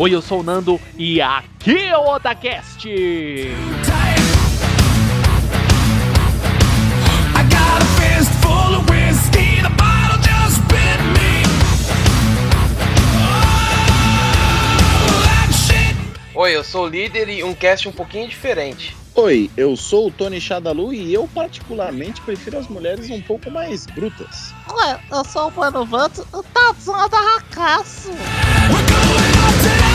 Oi, eu sou o Nando e aqui é o me. Oh. Oi, eu sou o líder e um cast um pouquinho diferente. Oi, eu sou o Tony Shadalu e eu particularmente prefiro as mulheres um pouco mais brutas. Ué, eu sou o Mano Vanto, o Tatsuma da Hakasu. We're going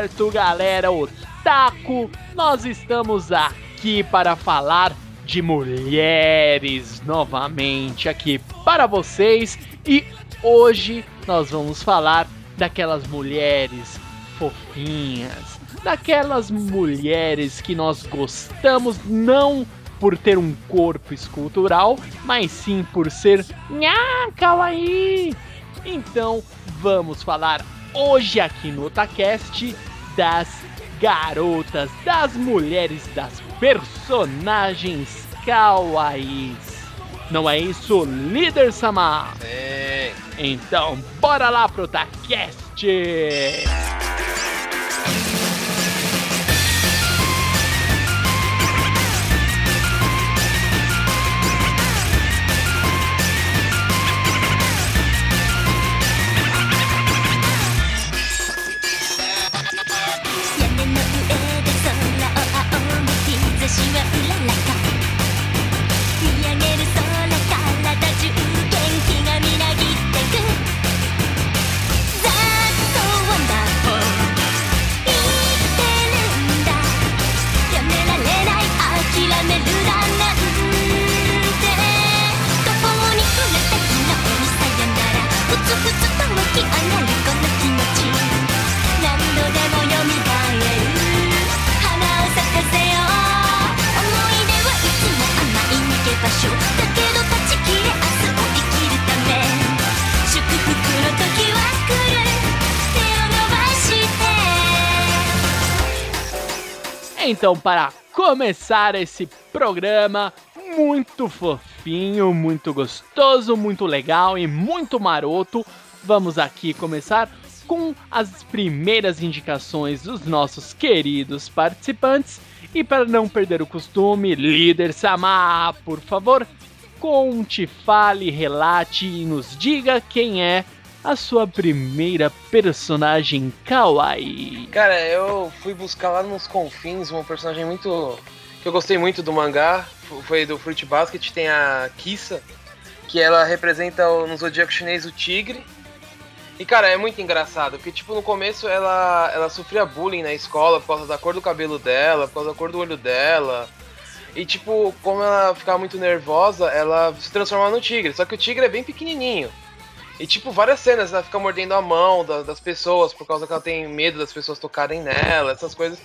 Certo, galera, otaku, nós estamos aqui para falar de mulheres novamente aqui para vocês e hoje nós vamos falar daquelas mulheres fofinhas, daquelas mulheres que nós gostamos não por ter um corpo escultural, mas sim por ser nha, kawaii. Então, vamos falar hoje aqui no Otacast das garotas, das mulheres, das personagens kawaiis. Não é isso, líder Sama? Sim. Então, bora lá pro Otacast!「Então, para começar esse programa muito fofinho, muito gostoso, muito legal e muito maroto, vamos aqui começar com as primeiras indicações dos nossos queridos participantes. E para não perder o costume, líder Sama, por favor, conte, fale, relate e nos diga quem é a sua primeira personagem kawaii. Cara, eu fui buscar lá nos confins uma personagem muito. que eu gostei muito do mangá. Foi do Fruit Basket, tem a Kissa, que ela representa no zodíaco chinês o tigre. E cara, é muito engraçado, porque tipo, no começo ela, ela sofria bullying na escola por causa da cor do cabelo dela, por causa da cor do olho dela. E tipo, como ela ficava muito nervosa, ela se transformava no tigre. Só que o tigre é bem pequenininho. E, tipo, várias cenas, ela fica mordendo a mão da- das pessoas por causa que ela tem medo das pessoas tocarem nela, essas coisas.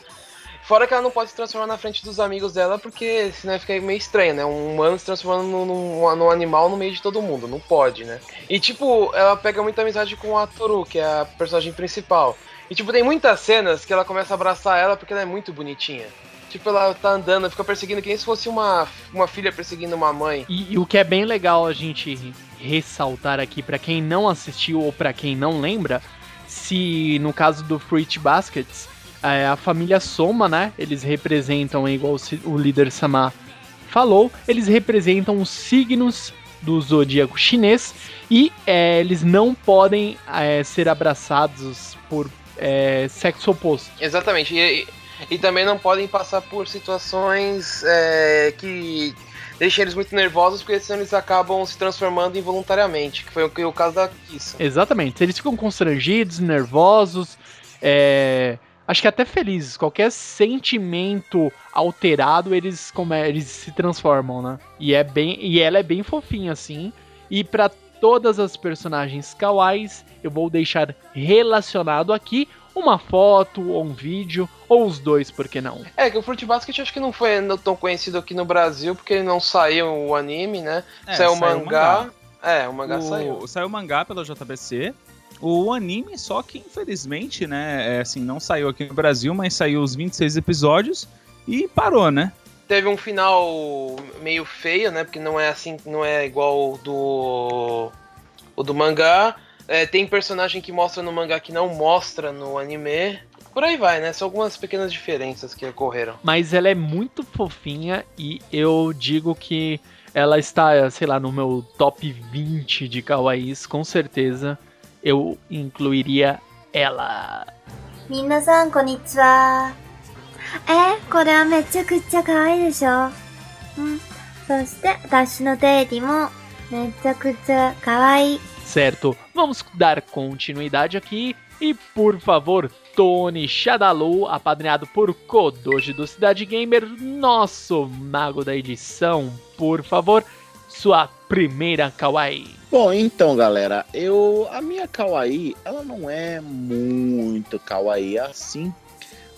Fora que ela não pode se transformar na frente dos amigos dela, porque senão fica meio estranho, né? Um humano se transformando num, num- num animal no meio de todo mundo. Não pode, né? E, tipo, ela pega muita amizade com a Toru, que é a personagem principal. E, tipo, tem muitas cenas que ela começa a abraçar ela porque ela é muito bonitinha. Tipo, ela tá andando, fica perseguindo que nem se fosse uma, uma filha perseguindo uma mãe. E, e o que é bem legal a gente ressaltar aqui pra quem não assistiu ou pra quem não lembra, se no caso do Fruit Baskets, é, a família Soma, né? Eles representam, igual o líder Sama falou, eles representam os signos do zodíaco chinês e é, eles não podem é, ser abraçados por é, sexo oposto. Exatamente. E, e- e também não podem passar por situações é, que deixem eles muito nervosos, porque senão eles acabam se transformando involuntariamente, que foi o, o caso da Kissa. Exatamente. Eles ficam constrangidos, nervosos, é, acho que até felizes. Qualquer sentimento alterado, eles, come, eles se transformam, né? E, é bem, e ela é bem fofinha, assim. E pra todas as personagens kawais, eu vou deixar relacionado aqui uma foto ou um vídeo, ou os dois, por que não? É, que o Fruit Basket acho que não foi ainda tão conhecido aqui no Brasil, porque não saiu o anime, né? É, saiu o saiu o mangá. É, o mangá o, saiu. saiu o mangá pela JBC. O anime, só que infelizmente, né, é, assim, não saiu aqui no Brasil, mas saiu os 26 episódios e parou, né? Teve um final meio feio, né? Porque não é assim, não é igual o do. o do mangá. É, tem personagem que mostra no mangá que não mostra no anime. Por aí vai, né? São algumas pequenas diferenças que ocorreram. Mas ela é muito fofinha e eu digo que ela está, sei lá, no meu top 20 de kawaiis, com certeza eu incluiria ela. 皆さんこんにちはえこれはめちゃくちゃ可愛いでしょうんそして私のデイリーもめちゃくちゃ可愛い Certo, vamos dar continuidade aqui e, por favor, Tony Shadalu, apadrinhado por Kodoji do Cidade Gamer, nosso mago da edição, por favor, sua primeira kawaii. Bom, então, galera, eu a minha kawaii, ela não é muito kawaii assim,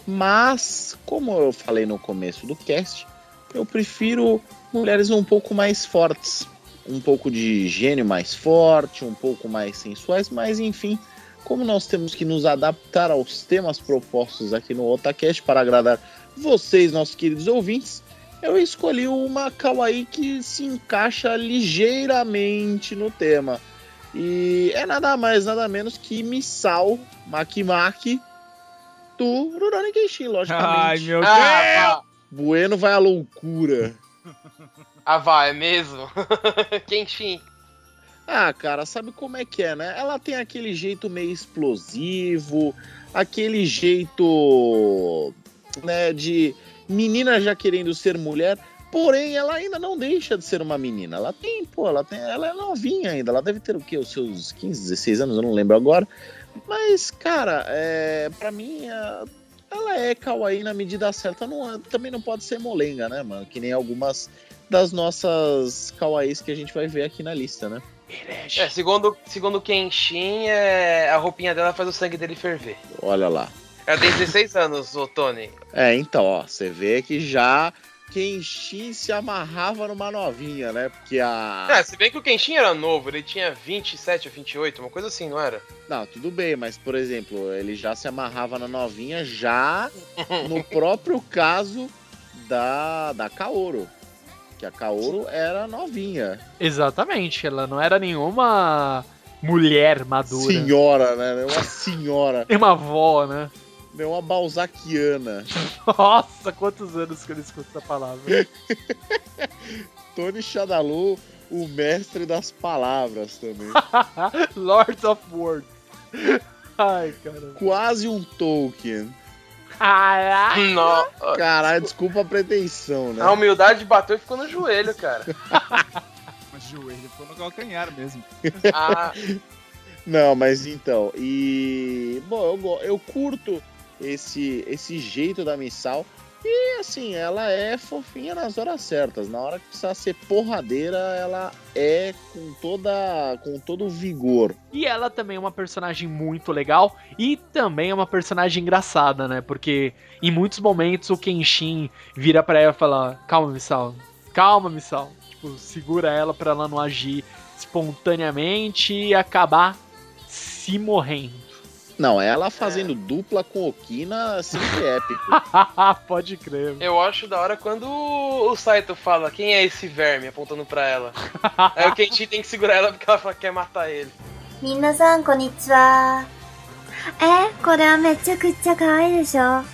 mas como eu falei no começo do cast, eu prefiro mulheres um pouco mais fortes, um pouco de gênio mais forte, um pouco mais sensuais, mas enfim, como nós temos que nos adaptar aos temas propostos aqui no Otacast para agradar vocês, nossos queridos ouvintes, eu escolhi uma kawaii que se encaixa ligeiramente no tema. E é nada mais, nada menos que Misao Makimaki do Rurouni Kenshin, logicamente. Ai, meu Deus! Ah, Bueno vai à loucura. Ah, vá, é mesmo? Kenshin. Ah, cara, sabe como é que é, né? Ela tem aquele jeito meio explosivo, aquele jeito, né, de menina já querendo ser mulher, porém ela ainda não deixa de ser uma menina. Ela tem, pô, ela tem, ela é novinha ainda, ela deve ter o quê? Os seus 15, 16 anos, eu não lembro agora. Mas, cara, é, para mim, é, ela é kawaii na medida certa, não, também não pode ser molenga, né, mano? Que nem algumas das nossas kawaiis que a gente vai ver aqui na lista, né? É, segundo, segundo Kenshin, é, a roupinha dela faz o sangue dele ferver. Olha lá. Ela tem 16 anos, ô Tony. É, então, ó, você vê que já Kenshin se amarrava numa novinha, né? Porque a. É, se bem que o Kenshin era novo, ele tinha 27 ou 28, uma coisa assim, não era? Não, tudo bem, mas, por exemplo, ele já se amarrava na novinha já no próprio caso da, da Kaoru. Que a Kaoru era novinha. Exatamente, ela não era nenhuma mulher madura. Senhora, né? Uma senhora. Tem uma avó, né? Deu uma balzaquiana. Nossa, quantos anos que eu não escuto essa palavra. Tony Shadalu, o mestre das palavras também. Lords of Words. Ai, caramba. Quase um Tolkien. Caraca. Não, Caralho, desculpa a pretensão, né? a humildade bateu e ficou no joelho, cara. Mas joelho ficou no calcanhar mesmo. Ah, Não, mas então, e. Bom, eu, eu curto esse, esse jeito da Missal, E assim, ela é fofinha nas horas certas. Na hora que precisa ser porradeira, ela é com toda com todo o vigor. E ela também é uma personagem muito legal e também é uma personagem engraçada, né? Porque em muitos momentos o Kenshin vira pra ela e fala: Calma, Missal, calma, Missal. Tipo, segura ela pra ela não agir espontaneamente e acabar se morrendo. Não, ela fazendo dupla com Okina sempre épico. Pode crer. Eu acho da hora quando o Saito fala quem é esse verme, apontando pra ela. Aí o Kenshin tem que segurar ela porque ela fala que quer matar ele. 皆さんこんにちはえこれはめちゃくちゃ可愛いでしょ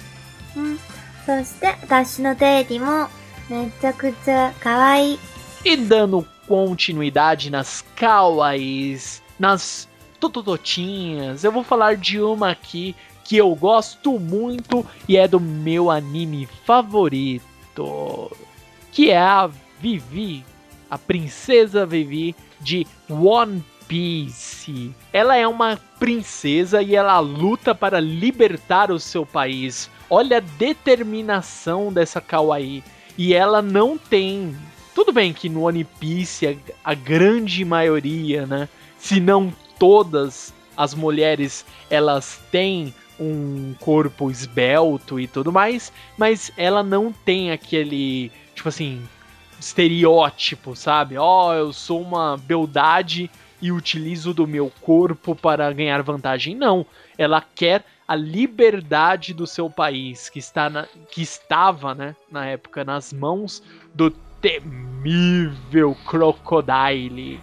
うんそして私のデイリーもめちゃくちゃ可愛い E dando continuidade nas kawaiis, nas totototinhas, eu vou falar de uma aqui que eu gosto muito e é do meu anime favorito, que é a Vivi, a princesa Vivi de One Piece. Ela é uma princesa e ela luta para libertar o seu país. Olha a determinação dessa kawaii. E ela não tem. Tudo bem que no One Piece a, a grande maioria, né? Se não todas as mulheres, elas têm um corpo esbelto e tudo mais, mas ela não tem aquele, tipo assim, estereótipo, sabe? Ó, oh, eu sou uma beldade e utilizo do meu corpo para ganhar vantagem. Não, ela quer a liberdade do seu país, que, está na, que estava, né, na época, nas mãos do temível Crocodile.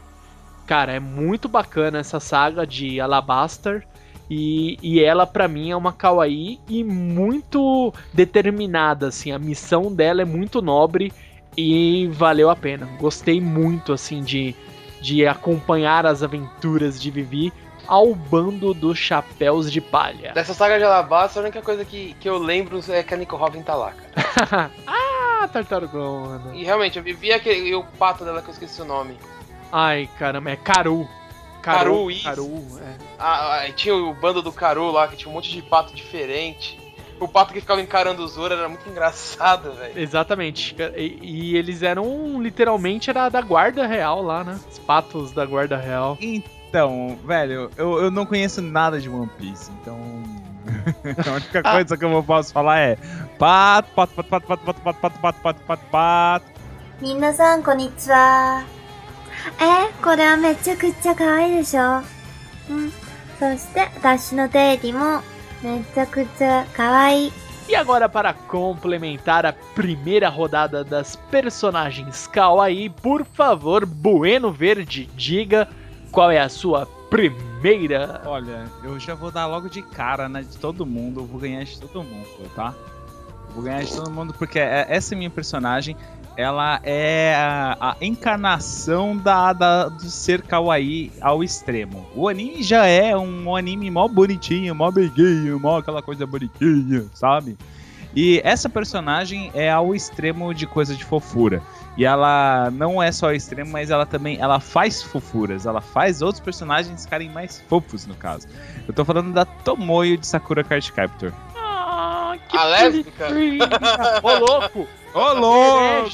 Cara, é muito bacana essa saga de Alabaster. E, e ela, para mim, é uma kawaii e muito determinada, assim. A missão dela é muito nobre e valeu a pena. Gostei muito, assim, de, de acompanhar as aventuras de Vivi ao bando dos chapéus de palha. Dessa saga de Alabasta, a única coisa que, que eu lembro é que a Nico Robin tá lá, cara. ah, tartarugona. E realmente, eu vivi aquele e o pato dela que eu esqueci o nome. Ai, caramba, é Caru. Caru, isso. Caru, é. Ah, ah, tinha o bando do Caru lá, que tinha um monte de pato diferente. O pato que ficava encarando o Zoro era muito engraçado, velho. Exatamente. E, e, eles eram, literalmente, era da guarda real lá, né? Os patos da guarda real. Então, velho, eu, eu não conheço nada de One Piece, então... a única coisa que eu posso falar é pato, pato, pato, pato, pato, pato, pato, pato, pato, pato, pato. 皆さ んこんにちはえこれはめちゃくちゃ可愛いでしょうんそして私のデイリーもめちゃくちゃ可愛い E agora, para complementar a primeira rodada das personagens Kawaii, por favor, Bueno Verde, diga qual é a sua primeira. Olha, eu já vou dar logo de cara, né, de todo mundo, eu vou ganhar de todo mundo, tá? Eu vou ganhar de todo mundo porque é- essa minha personagem, ela é a, a encarnação da, da- do ser kawaii ao extremo. O anime já é um anime mó bonitinho, mó beguinho, mó aquela coisa bonitinha, sabe? E essa personagem é ao extremo de coisa de fofura. E ela não é só ao extremo, mas ela também ela faz fofuras. Ela faz outros personagens ficarem mais fofos, no caso. Eu tô falando da Tomoyo de Sakura Card Captor. Ah, que A lésbica? Ô, louco! Ô, louco!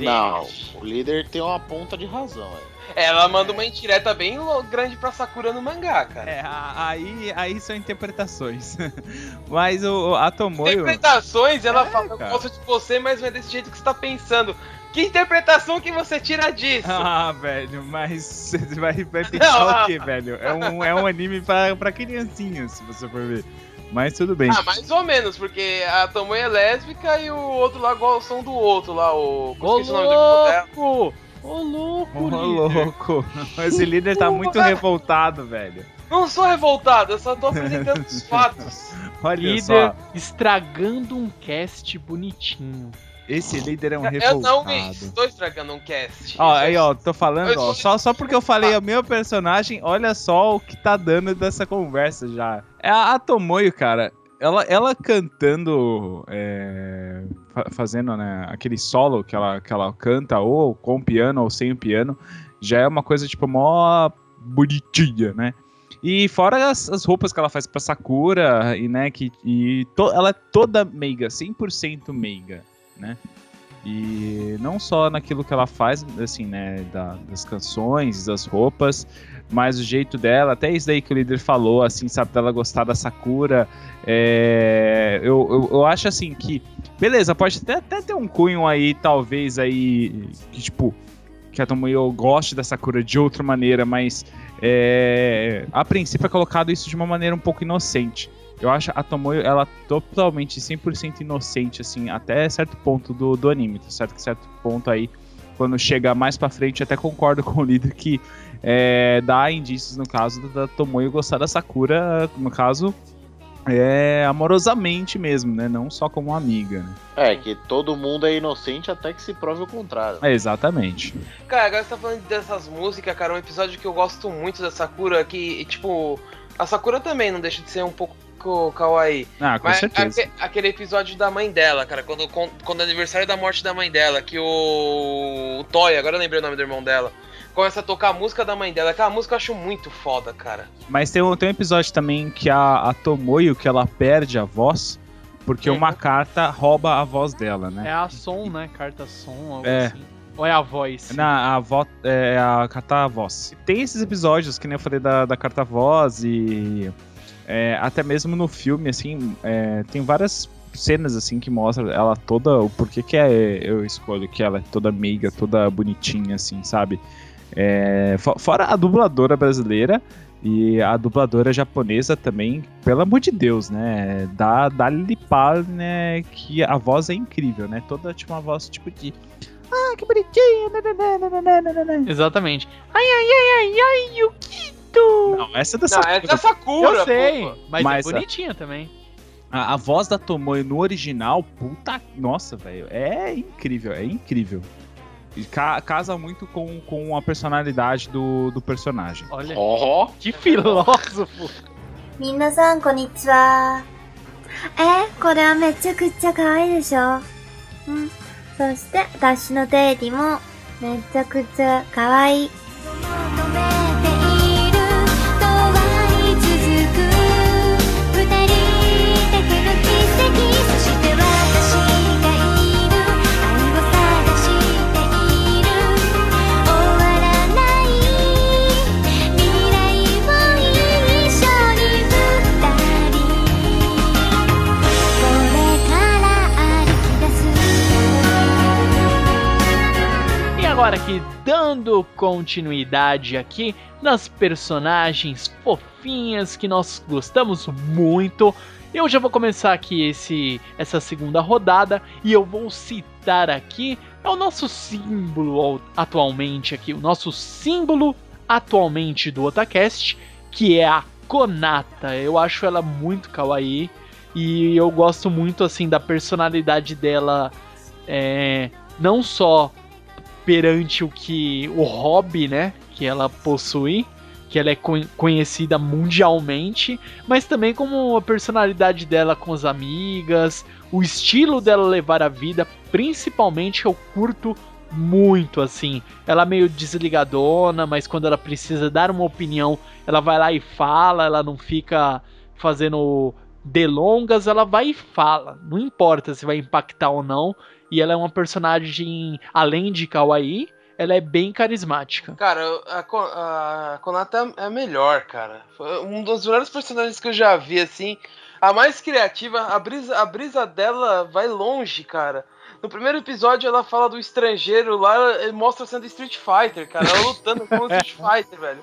Não, o líder tem uma ponta de razão. É. Ela manda uma indireta bem grande pra Sakura no mangá, cara. É, aí, aí são interpretações. mas o, a Tomoyo. Interpretações, ela É, fala, eu cara. gosto de você, mas não é desse jeito que você tá pensando. Que interpretação que você tira disso? Ah, velho, mas você vai, vai pensar Não, o quê, velho? É um, é um anime pra, pra criancinhas, se você for ver. Mas tudo bem. Ah, mais ou menos, porque a Tomoe é lésbica e o outro lá igual o som do outro lá, o. Ô, Esqueci o louco! Ô, louco, Ô, líder. louco. Esse líder tá muito revoltado, velho. Não sou revoltado, eu só tô apresentando os fatos. Olha Líder só. estragando um cast bonitinho. Esse líder é um Eu revoltado. não estou estragando um cast. Ó, aí, ó, tô falando, Eu ó, só, só porque eu falei o meu personagem, olha só o que tá dando dessa conversa já. É a, Tomoyo, cara, ela, ela cantando, é, fa- fazendo, né, aquele solo que ela, que ela canta, ou com piano ou sem o piano, já é uma coisa, tipo, mó bonitinha, né? E fora as, as roupas que ela faz pra Sakura, e né, que e to- ela é toda meiga, 100% meiga, né? E não só naquilo que ela faz, assim, né, da- das canções, das roupas, mas o jeito dela, até isso daí que o líder falou, assim, sabe, dela gostar da Sakura, é, eu, eu, eu acho assim que, beleza, pode até, até ter um cunho aí, talvez aí, que tipo, que a Tomoyo goste da Sakura de outra maneira, mas é, a princípio é colocado isso de uma maneira um pouco inocente. Eu acho a Tomoyo, ela totalmente 100% inocente, assim, até certo ponto do, do anime, tá certo? Que certo ponto aí, quando chega mais pra frente, eu até concordo com o líder que é, dá indícios, no caso, da Tomoyo gostar da Sakura, no caso, é, amorosamente mesmo, né? Não só como amiga, né? É, que todo mundo é inocente até que se prove o contrário. É, exatamente. Cara, agora você tá falando dessas músicas, cara, um episódio que eu gosto muito da Sakura, que, tipo, a Sakura também não deixa de ser um pouco kawaii. Ah, com Mas certeza. aque- aquele episódio da mãe dela, cara, quando, quando é aniversário da morte da mãe dela, que o, o Toy, agora eu lembrei o nome do irmão dela, começa a tocar a música da mãe dela. Aquela música eu acho muito foda, cara. Mas tem um, tem um episódio também que a, a Tomoyo, que ela perde a voz, porque Uhum. uma carta rouba a voz dela, né? É a som, né? Carta som, algo É. assim. Ou é a voz? Na a vo, é a carta voz. Tem esses episódios, que nem eu falei da, da carta voz e é, até mesmo no filme, assim, é, tem várias cenas assim que mostram ela toda, o porquê que é, eu escolho que ela é toda meiga, toda bonitinha, assim, sabe? É, fo- fora a dubladora brasileira e a dubladora japonesa também, pelo amor de Deus, né? Dá, dá lipar, né? Que a voz é incrível, né? Toda tipo uma voz tipo de. Ah, que bonitinho! nananana." Exatamente. Ai, ai, ai, ai, ai, Yukito! Não, essa é da Não, essa é Sakura. a Sakura, Eu sei, pô. mas, Mas, é bonitinha também. A, a voz da Tomoe no original, puta. Nossa, velho. É incrível, é incrível. E ca- casa muito com, com a personalidade do, do personagem. Olha, Ó, que filósofo. 皆さんこんにちは。え、これはめちゃくちゃ可愛いでしょうん。そして、私のデイリもめちゃくちゃ可愛い。求めてい Agora aqui, dando continuidade aqui nas personagens fofinhas que nós gostamos muito. Eu já vou começar aqui esse, essa segunda rodada e eu vou citar aqui é o nosso símbolo atualmente aqui, o nosso símbolo atualmente do Otacast, que é a Konata. Eu acho ela muito kawaii e eu gosto muito assim da personalidade dela, é, não só perante o que o hobby, né, que ela possui, que ela é con- conhecida mundialmente, mas também como a personalidade dela com as amigas, o estilo dela levar a vida, principalmente eu curto muito assim. Ela é meio desligadona, mas quando ela precisa dar uma opinião, ela vai lá e fala, ela não fica fazendo delongas, ela vai e fala. Não importa se vai impactar ou não. E ela é uma personagem, além de kawaii, ela é bem carismática. Cara, a, a Konata é a melhor, cara. Foi um dos melhores personagens que eu já vi, assim. A mais criativa, a brisa, a brisa dela vai longe, cara. No primeiro episódio ela fala do estrangeiro lá, mostra sendo Street Fighter, cara. Ela lutando com o Street Fighter, velho.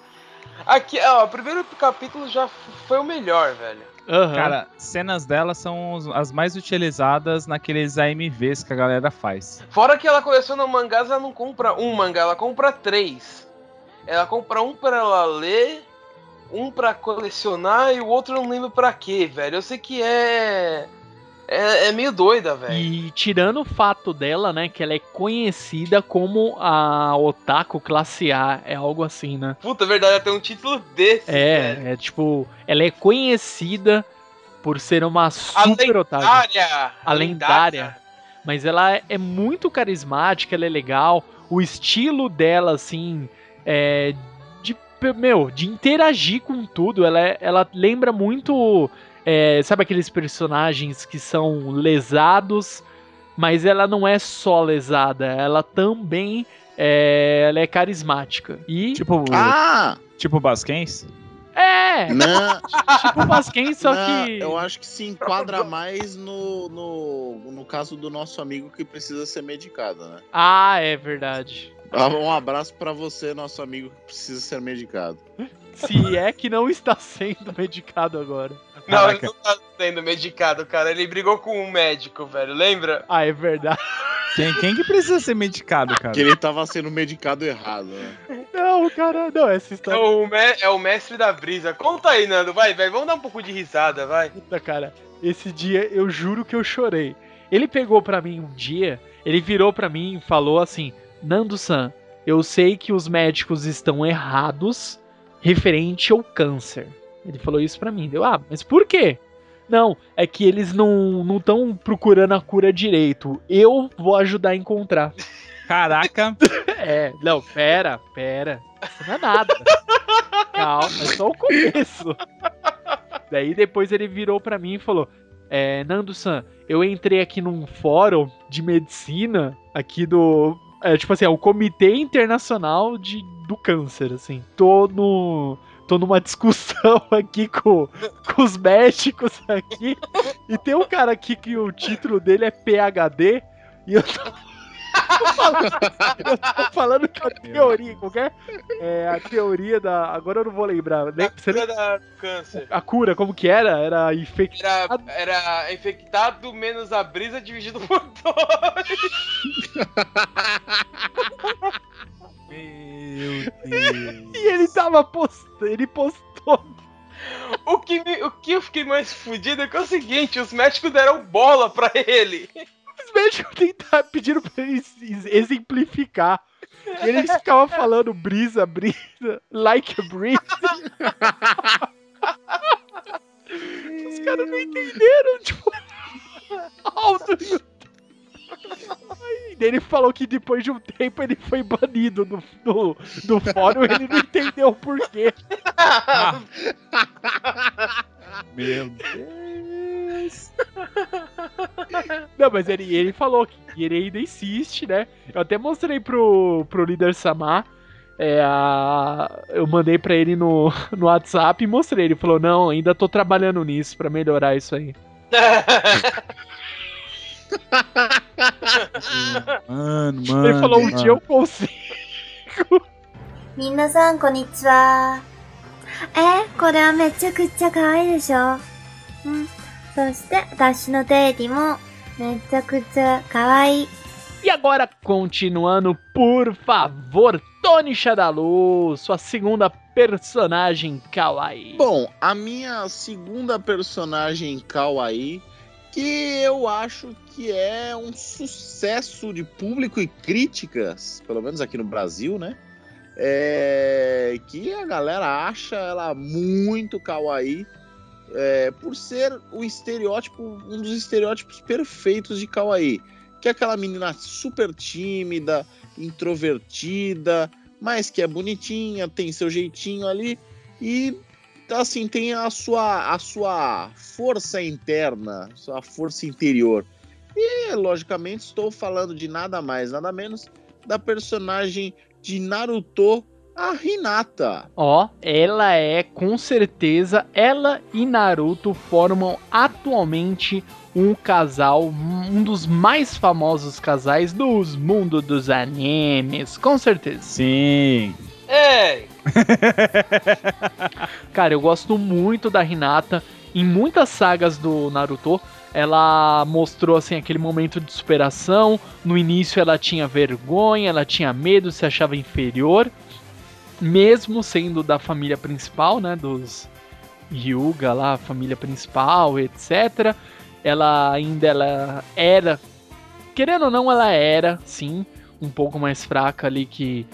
Aqui, ó, o primeiro capítulo já foi o melhor, velho. Aham. Cara, cenas dela são as mais utilizadas naqueles AMVs que a galera faz. Fora que ela coleciona mangás, ela não compra um mangá, ela compra três. Ela compra um pra ela ler, um pra colecionar e o outro eu não lembro pra quê, velho. Eu sei que é. É, é meio doida, velho. E tirando o fato dela, né, que ela é conhecida como a Otaku classe A, é algo assim, né? Puta, é verdade, ela tem um título desse, velho. É, é tipo, ela é conhecida por ser uma A super otaku. lendária! A lendária. Mas ela é muito carismática, ela é legal. O estilo dela, assim, é, meu, de interagir com tudo. Ela, é- ela lembra muito. É, sabe aqueles personagens que são lesados, mas ela não é só lesada, ela também é, ela é carismática. E. Tipo, Ah! tipo Basquens? é! Não, Tipo o Basquens, só não, que. eu acho que se enquadra mais no, no, no caso do nosso amigo que precisa ser medicado, né? Ah, é verdade. Ah, Um abraço pra você, nosso amigo que precisa ser medicado. Se é que não está sendo medicado agora. Não, ele não tá sendo medicado, cara. Ele brigou com um médico, velho. Lembra? Ah, é verdade. Quem, quem que precisa ser medicado, cara? Que ele tava sendo medicado errado, né? Não, cara, não, essa É história. o, me- é o mestre da brisa. Conta aí, Nando. Vai, vai. Vamos dar um pouco de risada, vai. Puta, cara, esse dia eu juro que eu chorei. Ele pegou pra mim um dia, ele virou pra mim e falou assim: Nando-san, eu sei que os médicos estão errados referente ao câncer. Ele falou isso pra mim. Deu, ah, mas por quê? Não, é que eles não estão procurando a cura direito. Eu vou ajudar a encontrar. Caraca, É, não, pera, pera. Isso não é nada. Calma, é só o começo. Daí depois ele virou pra mim e falou: é, Nando-san, eu entrei aqui num fórum de medicina aqui do. É, tipo assim, é o Comitê Internacional de, do Câncer, assim. Tô no. Tô numa discussão aqui com, com os médicos aqui. E tem um cara aqui que o título dele é PHD. E eu tô falando, eu tô falando que a teoria, qualquer. É, a teoria da. Agora eu não vou lembrar. Lembra- Você Cura lembra da do câncer. a cura, como que era? Era infectado. Era, era infectado menos a brisa dividido por dois. meu Deus. E ele tava postando. Ele postou. O que, me- o que eu fiquei mais fudido é que é o seguinte: os médicos deram bola pra ele. Os médicos tentaram, pediram pra ele ex- exemplificar. E eles ficavam falando brisa, brisa, like a brisa. Os caras não entenderam, tipo. How do you... Aí, ele falou que depois de um tempo ele foi banido do, do, do fórum ele não entendeu o porquê. Meu Deus. Não, mas ele, ele falou que ele ainda insiste, né? Eu até mostrei pro, pro líder Samar. É, a, eu mandei pra ele no, no WhatsApp e mostrei. Ele falou: Não, ainda tô trabalhando nisso pra melhorar isso aí. Mano, mano. ele falou: Um mano. dia eu consigo. 皆さんこんにちは。え、これはめちゃくちゃ可愛いでしょうん。そして、私のデイリもめちゃくちゃ可愛い。 E agora, continuando, por favor, Tony Shadalu, sua segunda personagem kawaii. Bom, a minha segunda personagem kawaii, que eu acho que é um sucesso de público e críticas, pelo menos aqui no Brasil, né? É, que a galera acha ela muito kawaii, é, por ser o estereótipo, um dos estereótipos perfeitos de kawaii, que é aquela menina super tímida, introvertida, mas que é bonitinha, tem seu jeitinho ali e assim tem a sua a sua força interna, sua força interior. E logicamente estou falando de nada mais, nada menos da personagem de Naruto, a Hinata. Ó, ela é com certeza, ela e Naruto formam atualmente um casal, um dos mais famosos casais dos mundos dos animes, com certeza. Sim. Ei! Cara, eu gosto muito da Hinata. Em muitas sagas do Naruto, ela mostrou assim aquele momento de superação. No início ela tinha vergonha, ela tinha medo, se achava inferior, mesmo sendo da família principal, né, dos Hyuga lá, família principal, etc. Ela ainda ela era, querendo ou não, ela era, sim, um pouco mais fraca ali que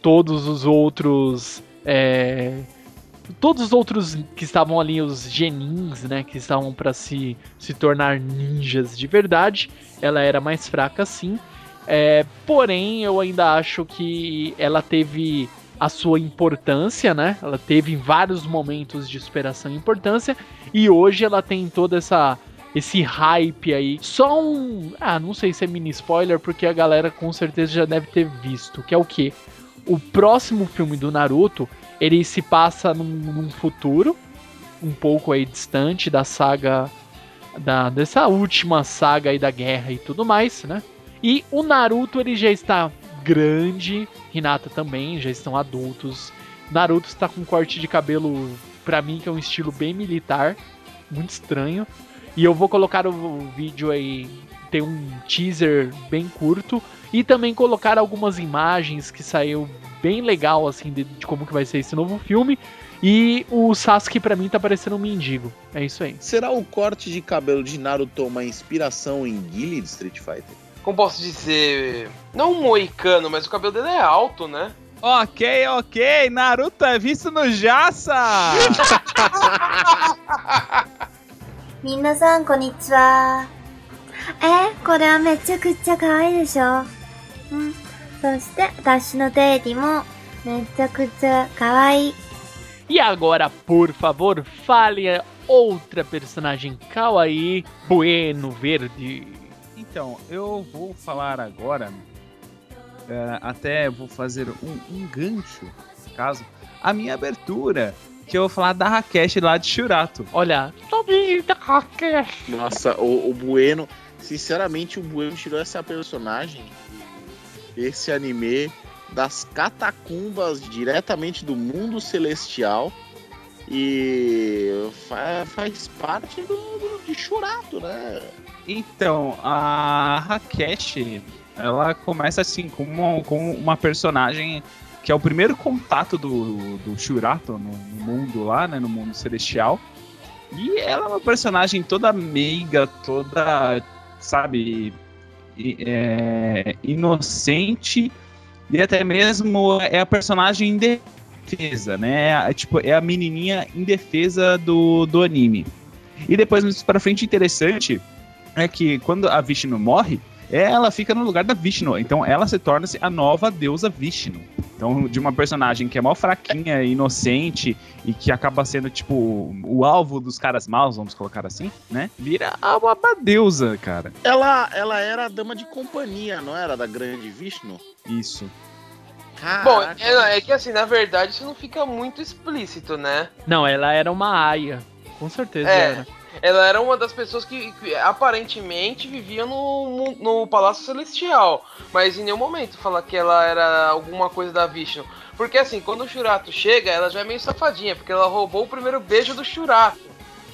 todos os outros é, todos os outros que estavam ali, os genins, né, que estavam para se, se tornar ninjas de verdade, ela era mais fraca sim. É, porém, eu ainda acho que ela teve a sua importância, né? Ela teve vários momentos de superação e importância e hoje ela tem toda essa esse hype aí. Só um, ah, não sei se é mini spoiler porque a galera com certeza já deve ter visto, que é o quê? O próximo filme do Naruto, ele se passa num, num futuro um pouco aí distante da saga da dessa última saga aí da guerra e tudo mais, né? E o Naruto ele já está grande, Hinata também, já estão adultos. Naruto está com um corte de cabelo pra mim que é um estilo bem militar, muito estranho. E eu vou colocar o vídeo aí, tem um teaser bem curto e também colocar algumas imagens que saiu bem legal assim de, de como que vai ser esse novo filme. E o Sasuke pra mim tá parecendo um mendigo. É isso aí. Será o corte de cabelo de Naruto uma inspiração em Guile de Street Fighter? Como posso dizer? Não um moicano, mas o cabelo dele é alto, né? Ok, ok, Naruto é visto no Jassa! 皆さんこんにちはえこれはめちゃくちゃ可愛いでしょ うんそして私のデイリもめちゃくちゃ可愛い E agora, por favor, fale a outra personagem kawaii, Bueno Verde. Então, eu vou falar agora, é, até vou fazer um, um gancho, no caso, a minha abertura, que eu vou falar da Rakesh lá de Shurato. Olha, Tobita Rakesh. Nossa, o, o Bueno, sinceramente, o Bueno tirou essa personagem, esse anime, das catacumbas diretamente do mundo celestial e fa- faz parte do, do de Churato, né? Então, a Rakesh, ela começa assim, com uma, com uma personagem que é o primeiro contato do, do Shurato no, no mundo lá, né, no mundo celestial. E ela é uma personagem toda meiga, toda, sabe, é, inocente e até mesmo é a personagem indefesa, né? É, tipo, é a menininha indefesa do, do anime. E depois, mais pra frente, interessante é que quando a Vishnu morre, ela fica no lugar da Vishnu. Então ela se torna-se a nova deusa Vishnu. Então, de uma personagem que é mó fraquinha, inocente e que acaba sendo, tipo, o alvo dos caras maus, vamos colocar assim, né? Vira uma, uma deusa, cara. Ela, ela era a dama de companhia, não era? Da grande Vishnu? Isso. Bom, Caraca. é, é que assim, na verdade, isso não fica muito explícito, né? Não, ela era uma aia. Com certeza É. era. Ela era uma das pessoas que, que aparentemente viviam no, no Palácio Celestial. Mas em nenhum momento fala que ela era alguma coisa da Vishnu. Porque assim, quando o Shurato chega, ela já é meio safadinha, porque ela roubou o primeiro beijo do Shurato.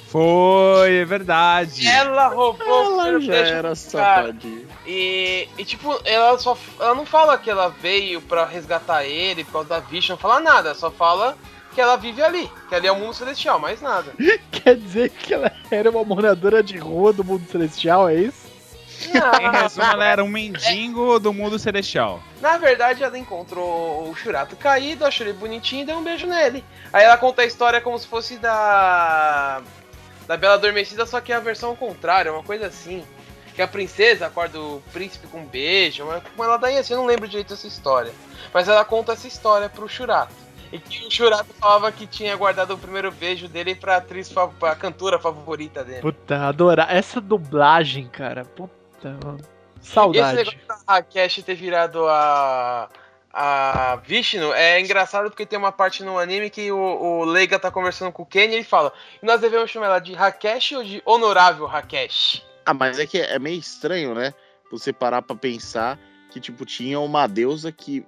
Foi, é verdade. Ela roubou o Ela primeiro já beijo era safadinha. E, e, tipo, ela só. Ela não fala que ela veio pra resgatar ele por causa da Vishnu, não fala nada, só fala que ela vive ali, que ali é o mundo celestial, mais nada. Quer dizer que ela era uma moradora de rua do mundo celestial, é isso? Em resumo, ela era um mendigo do mundo celestial. Na verdade, ela encontrou o Shurato caído, achou ele bonitinho e deu um beijo nele. Aí ela conta a história como se fosse da. Da Bela Adormecida, só que é a versão contrária, uma coisa assim. Que a princesa acorda o príncipe com um beijo, uma ela daí assim, eu não lembro direito dessa história. Mas ela conta essa história pro Shurato. E que o Shurato falava que tinha guardado o primeiro beijo dele pra atriz, fa- pra cantora favorita dele. Puta, adorar. Essa dublagem, cara. Puta, mano. E esse Saudade. negócio da Rakesh ter virado a. A Vishnu é engraçado porque tem uma parte no anime que o, o Leiga tá conversando com o Ken e ele fala: e nós devemos chamar ela de Rakesh ou de Honorável Rakesh? Ah, mas é que é meio estranho, né? Você parar pra pensar que, tipo, tinha uma deusa que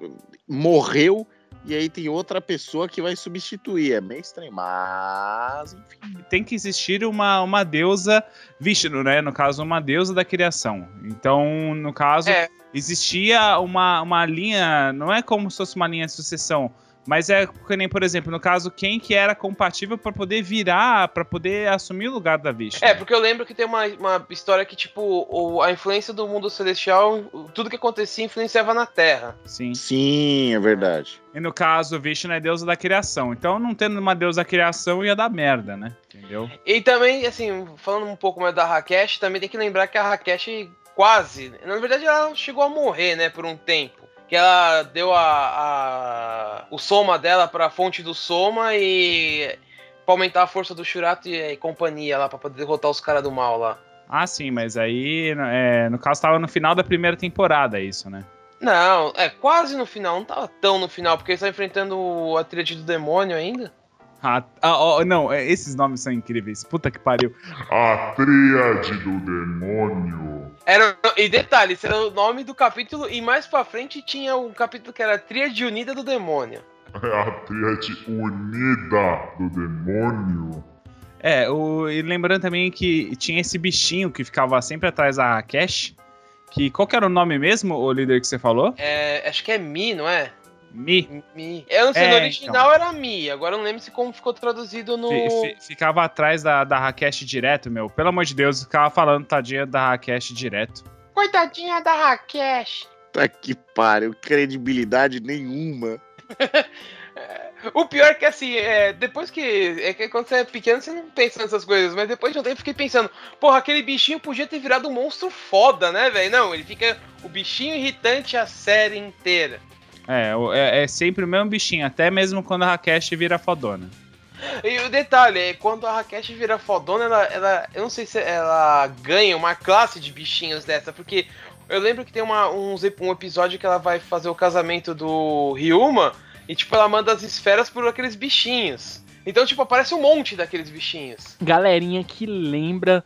morreu e aí tem outra pessoa que vai substituir. É meio estranho, mas enfim. Tem que existir uma, uma deusa Vishnu, né? No caso, uma deusa da criação. Então, no caso, É. existia uma, uma linha, não é como se fosse uma linha de sucessão, mas é que nem, por exemplo, no caso, quem que era compatível pra poder virar, pra poder assumir o lugar da Vishnu. É, porque eu lembro que tem uma, uma história que, tipo, o- a influência do mundo celestial, tudo que acontecia influenciava na Terra. Sim. Sim, é verdade. E no caso, Vishnu é deusa da criação. Então, não tendo uma deusa da criação, ia dar merda, né? Entendeu? E também, assim, falando um pouco mais da Rakesh, também tem que lembrar que a Rakesh quase. Na verdade, ela chegou a morrer, né, por um tempo. Que ela deu a, a- o soma dela pra fonte do soma e pra aumentar a força do Shurato e, e companhia lá, pra poder derrotar os caras do mal lá. Ah, sim, mas aí, é, no caso, tava no final da primeira temporada isso, né? Não, é quase no final, não tava tão no final, porque eles estão enfrentando a tríade do demônio ainda. Ah, ah, ó, não, é, esses nomes são incríveis. Puta que pariu. A Tríade do Demônio. Era, e detalhe, esse era o nome do capítulo, e mais pra frente tinha um capítulo que era Tríade Unida do Demônio. É a Tríade Unida do Demônio. É, o, e lembrando também que tinha esse bichinho que ficava sempre atrás da Rakesh. Que qual que era o nome mesmo, o líder que você falou? É, acho que é Mi, não é? Mi. Mi. Eu não sei, É, no original era Mi, agora eu não lembro se como ficou traduzido no. Fi- ficava atrás da, da Rakesh direto, meu. Pelo amor de Deus, ficava falando tadinha da Rakesh direto. Coitadinha da Rakesh. Tá que pariu, credibilidade nenhuma. O pior é que assim, é, depois que. É que quando você é pequeno, você não pensa nessas coisas, mas depois de um tempo eu fiquei pensando, porra, aquele bichinho podia ter virado um monstro foda, né, velho? Não, ele fica o bichinho irritante a série inteira. É, é, é sempre o mesmo bichinho, até mesmo quando a Rakesh vira fodona. E o detalhe é quando a Rakesh vira fodona, ela, ela. Eu não sei se ela ganha uma classe de bichinhos dessa, porque eu lembro que tem uma, uns um episódio que ela vai fazer o casamento do Ryuma e, tipo, ela manda as esferas por aqueles bichinhos. Então, tipo, aparece um monte daqueles bichinhos. Galerinha que lembra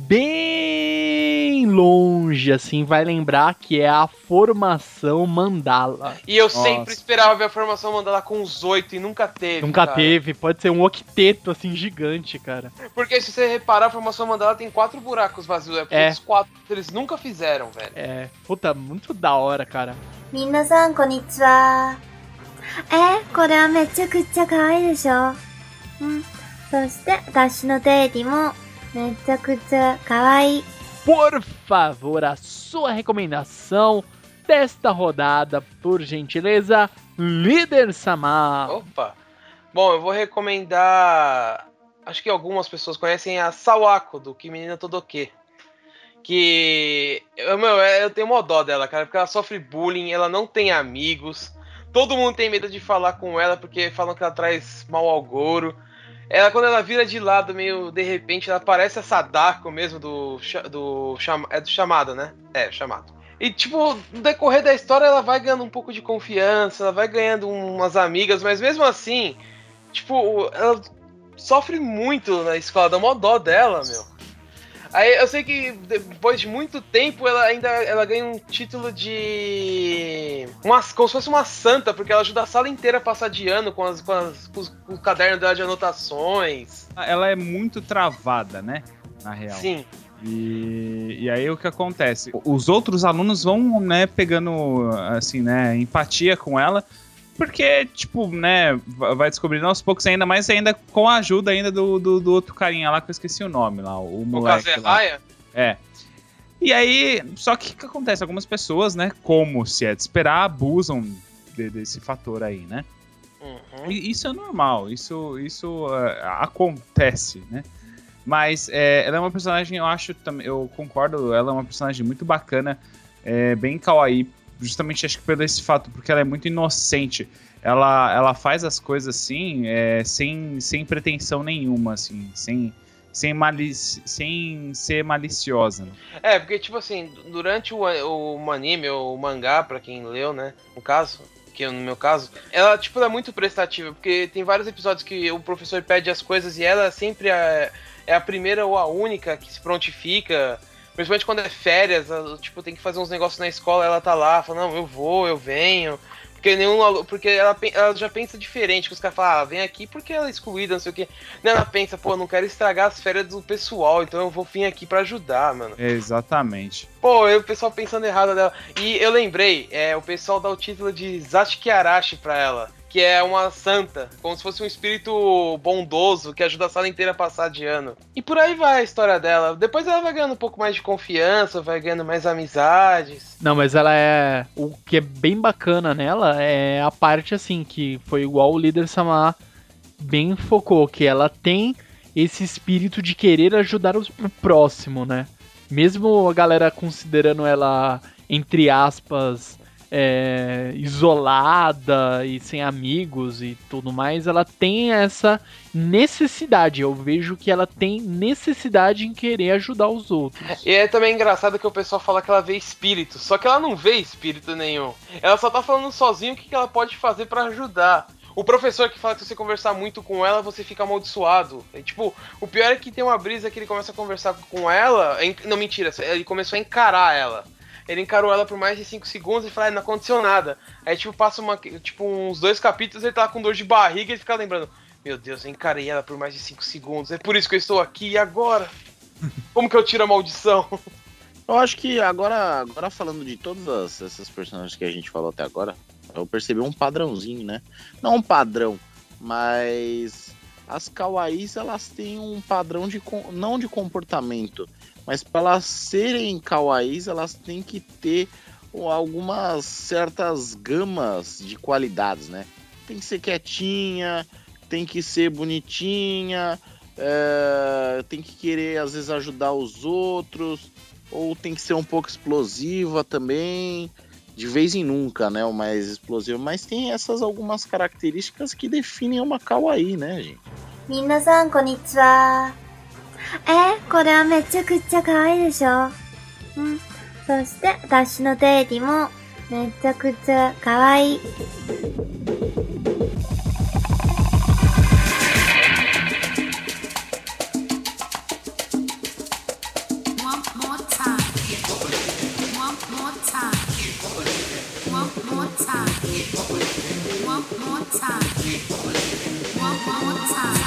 bem longe, assim, vai lembrar que é a formação mandala. E eu Nossa. sempre esperava ver a formação mandala com os oito e nunca teve. Nunca cara. teve, pode ser um octeto, assim, gigante, cara. Porque se você reparar, a formação mandala tem quatro buracos vazios. É porque É. os quatro eles nunca fizeram, velho. É, puta, muito da hora, cara. 皆さんこんにちは。え、これはめちゃくちゃ可愛いでしょうん。そして、私のデイリもめちゃくちゃ可愛い。 por favor, a sua recomendação desta rodada, por gentileza, líder Samar. Opa! Bom, eu vou recomendar. Acho que algumas pessoas conhecem a Sawako, do Kimenina Todoke. Que. Eu, meu, eu tenho uma dó dela, cara, porque ela sofre bullying, ela não tem amigos. Todo mundo tem medo de falar com ela porque falam que ela traz mal ao Goro. Ela, quando ela vira de lado, meio de repente, ela parece a Sadako mesmo do. do é do chamado, né? É, chamado. E, tipo, no decorrer da história, ela vai ganhando um pouco de confiança, ela vai ganhando umas amigas, mas mesmo assim, tipo, ela sofre muito na escola, dá mó dó dela, meu. Aí eu sei que depois de muito tempo ela ainda ela ganha um título de. Uma, como se fosse uma santa, porque ela ajuda a sala inteira a passar de ano com, as, com, as, com os, com o caderno dela de anotações. Ela é muito travada, né? Na real. Sim. E, e aí o que acontece? Os outros alunos vão, né, pegando, assim, né, empatia com ela, porque, tipo, né, va- vai descobrindo aos poucos ainda mais, ainda com a ajuda ainda do, do, do outro carinha lá, que eu esqueci o nome lá, o O moleque lá. Kazeraya. É. E aí, só que o que acontece? Algumas pessoas, né, como se é de esperar, abusam de- desse fator aí, né? Uhum. E Isso é normal, isso, isso ah, acontece, né? Mas é, ela é uma personagem, eu acho, eu concordo, ela é uma personagem muito bacana, é, bem kawaii, justamente acho que pelo esse fato, porque ela é muito inocente. Ela, ela faz as coisas assim, é, sem, sem pretensão nenhuma, assim, sem, sem, malici sem ser maliciosa. né? É, porque, tipo assim, durante o, o anime, ou o mangá, pra quem leu, né? No caso, que no meu caso, ela, tipo, ela é muito prestativa, porque tem vários episódios que o professor pede as coisas e ela sempre é, é a primeira ou a única que se prontifica. Principalmente quando é férias, ela, tipo, tem que fazer uns negócios na escola, ela tá lá, fala, não, eu vou, eu venho. Porque nenhum Porque ela, ela já pensa diferente, que os caras falam, ah, vem aqui porque ela é excluída, não sei o quê. Não, ela pensa, pô, não quero estragar as férias do pessoal, então eu vou vir aqui pra ajudar, mano. Exatamente. Pô, eu, o pessoal pensando errado dela. E eu lembrei, é, o pessoal dá o título de Zashiki Arashi pra ela. Que é uma santa, como se fosse um espírito bondoso que ajuda a sala inteira a passar de ano. E por aí vai a história dela. Depois ela vai ganhando um pouco mais de confiança, vai ganhando mais amizades. Não, mas ela é. O que é bem bacana nela é a parte assim, que foi igual o líder Samar bem focou, que ela tem esse espírito de querer ajudar o próximo, né? Mesmo a galera considerando ela, entre aspas, é, isolada e sem amigos e tudo mais, ela tem essa necessidade. Eu vejo que ela tem necessidade em querer ajudar os outros. E é também engraçado que o pessoal fala que ela vê espírito, só que ela não vê espírito nenhum. Ela só tá falando sozinho o que ela pode fazer pra ajudar. O professor que fala que se você conversar muito com ela, você fica amaldiçoado. E, tipo, o pior é que tem uma brisa que ele começa a conversar com ela. en- Não, mentira, ele começou a encarar ela. Ele encarou ela por mais de 5 segundos e fala, ah, não aconteceu nada. Aí, tipo, passa uma, tipo, uns dois capítulos, ele tá com dor de barriga e ele fica lembrando. Meu Deus, eu encarei ela por mais de 5 segundos. É por isso que eu estou aqui e agora. Como que eu tiro a maldição? Eu acho que agora, agora falando de todas essas personagens que a gente falou até agora, eu percebi um padrãozinho, né? Não um padrão, mas as kawaiis elas têm um padrão de não de comportamento, mas para elas serem kawaiis elas têm que ter algumas certas gamas de qualidades, né? Tem que ser quietinha, tem que ser bonitinha, é, tem que querer às vezes ajudar os outros ou tem que ser um pouco explosiva também, de vez em nunca, né, o mais explosivo, mas tem essas algumas características que definem uma kawaii, né, gente? 皆さんこんにちは。え、これはめちゃくちゃ可愛いでしょ？うん。そして、私のデイリもめちゃくちゃ可愛い。One more time.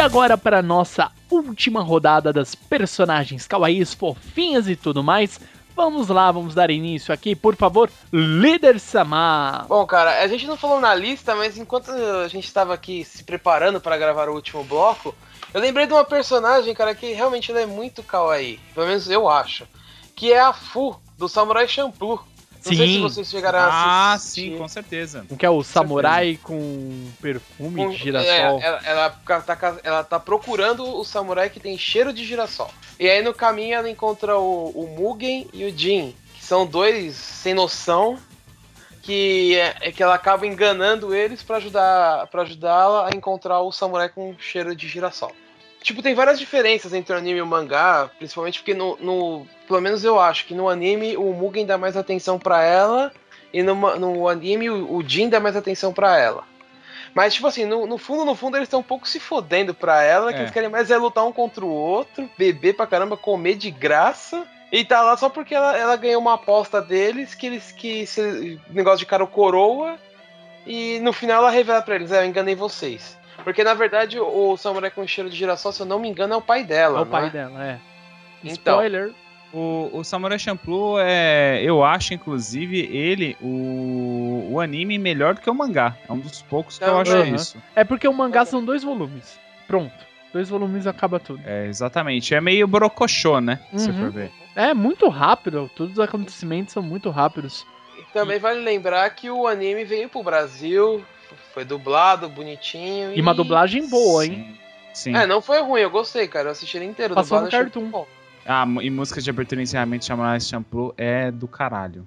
E agora para nossa última rodada das personagens kawaiis, fofinhas e tudo mais. Vamos lá, vamos dar início aqui, por favor, líder Samar. Bom, cara, a gente não falou na lista, mas enquanto a gente estava aqui se preparando para gravar o último bloco, eu lembrei de uma personagem, cara, que realmente ela é muito kawaii. Pelo menos eu acho. Que é a Fu, do Samurai Champloo. Não sei se Sim. vocês chegaram a Ah, assistir. sim, com certeza. Que é o samurai com perfume Com- de girassol. é, ela, ela tá, ca- ela tá procurando o samurai que tem cheiro de girassol. E aí no caminho ela encontra o, o Mugen e o Jin, que são dois sem noção, que é, é que ela acaba enganando eles pra ajudar para ajudá-la a encontrar o samurai com cheiro de girassol. Tipo, tem várias diferenças entre o anime e o mangá, principalmente porque no, no- pelo menos eu acho que no anime o Mugen dá mais atenção pra ela e no, no anime o, o Jin dá mais atenção pra ela. Mas, tipo assim, no, no fundo, no fundo, eles estão um pouco se fodendo pra ela, que É. eles querem mais é lutar um contra o outro, beber pra caramba, comer de graça. E tá lá só porque ela, ela ganhou uma aposta deles, que eles que se, negócio de cara coroa. E no final ela revela pra eles, é, eu enganei vocês. Porque na verdade o, samurai com cheiro de girassol, se eu não me engano, é o pai dela. É o pai é? dela, é. Então. Spoiler. O, o Samurai Champloo é. Eu acho, inclusive, ele, o, o anime, melhor do que o mangá. É um dos poucos que eu acho isso. É porque o mangá são dois volumes. Pronto. Dois volumes acaba tudo. É, exatamente. É meio brocochô, né? Se Uhum. for ver. É muito rápido. Todos os acontecimentos são muito rápidos. E também vale lembrar que o anime veio pro Brasil, foi dublado, bonitinho. E uma dublagem boa, hein? Sim. Sim. É, não foi ruim, eu gostei, cara. Eu assisti ele inteiro. Passou dublado, no Cartoon. Ah, e música de abertura e encerramento de Samurai Champloo é do caralho.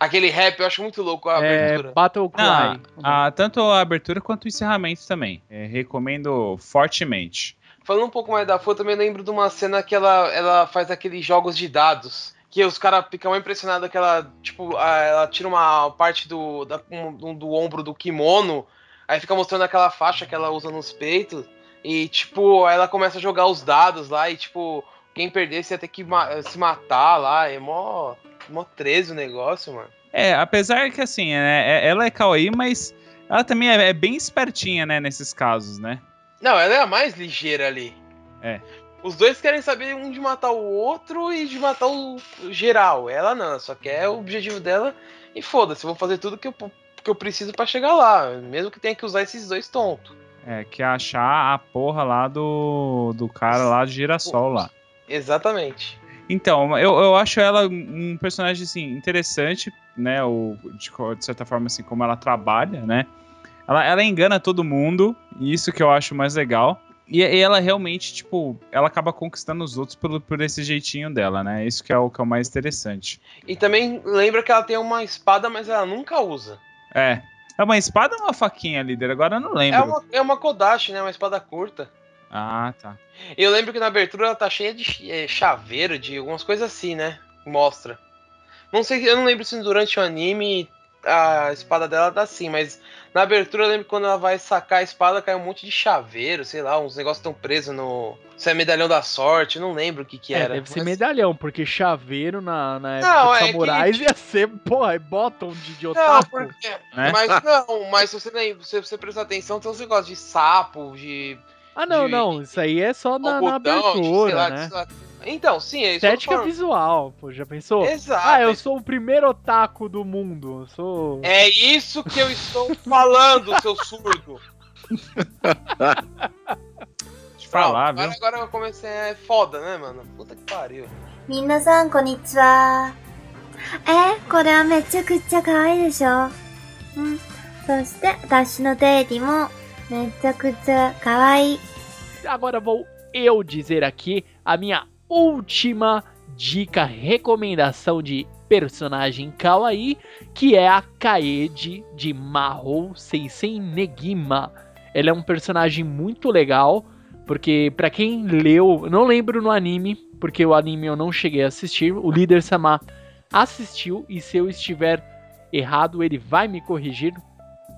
Aquele rap eu acho muito louco a É, abertura. Battle Cry. Não, ah, tanto a abertura quanto o encerramento também. É, recomendo fortemente. Falando um pouco mais da Fu, eu também lembro de uma cena que ela, ela faz aqueles jogos de dados. Que os caras ficam impressionados que ela, tipo, a- ela tira uma parte do, da- um- do ombro do kimono, aí fica mostrando aquela faixa que ela usa nos peitos. E, tipo, ela começa a jogar os dados lá e, tipo, quem perdesse ia ter que ma- se matar lá. É mó, mó 13 o negócio, mano. É, apesar que assim, né, ela é kawaii, mas ela também é, é bem espertinha, né, nesses casos, né? Não, ela é a mais ligeira ali. É. Os dois querem saber um de matar o outro e de matar o geral. Ela não, ela só quer o objetivo dela e foda-se, vou fazer tudo que eu, que eu preciso pra chegar lá, mesmo que tenha que usar esses dois tontos. É, que é achar a porra lá do, do cara lá de girassol lá. Exatamente. Então, eu, eu acho ela um personagem, assim, interessante, né? O, de, de certa forma, assim, como ela trabalha, né? Ela, ela engana todo mundo, e isso que eu acho mais legal. E, e ela realmente, tipo, ela acaba conquistando os outros pelo, por esse jeitinho dela, né? Isso que é o que é o mais interessante. E também lembra que ela tem uma espada, mas ela nunca usa. É. É uma espada ou uma faquinha, líder? Agora eu não lembro. É uma, é uma Kodashi, né? Uma espada curta. Ah, tá. Eu lembro que na abertura ela tá cheia de eh, chaveiro, de algumas coisas assim, né? Mostra. Não sei, eu não lembro se durante o anime a espada dela tá assim, mas na abertura eu lembro que quando ela vai sacar a espada cai um monte de chaveiro, sei lá, uns negócios tão presos no. Se é medalhão da sorte, não lembro o que que É, era. deve ser mas- medalhão, porque chaveiro na, na época Não, dos é que- samurais ia ser, porra, é bottom de, de Não, otaku. porque. Né? Mas não, mas se você, lembra, se você prestar atenção, tem uns negócios de sapo, de Ah, não, de- não, isso aí é só na, na algodão, de, sei abertura, lá, né? de-. Então, sim, é isso que eu tô Estética falando. visual, pô, já pensou? Exato. Ah, eu sou o primeiro otaku do mundo, eu sou... É isso que eu estou falando, seu surdo. Deixa eu falar, Agora, viu? agora eu comecei. É foda, né, mano? Puta que pariu. 皆さんこんにちは。え、これはめちゃくちゃ可愛いでしょうん。そして、私のデイリーもめちゃくちゃ可愛い。 Agora vou eu dizer aqui a minha última dica, recomendação de personagem kawaii, que é a Kaede de Mahou Seisen Negima. Ela é um personagem muito legal, porque pra quem leu, eu não lembro no anime, porque o anime eu não cheguei a assistir, o líder Sama assistiu e se eu estiver errado, ele vai me corrigir.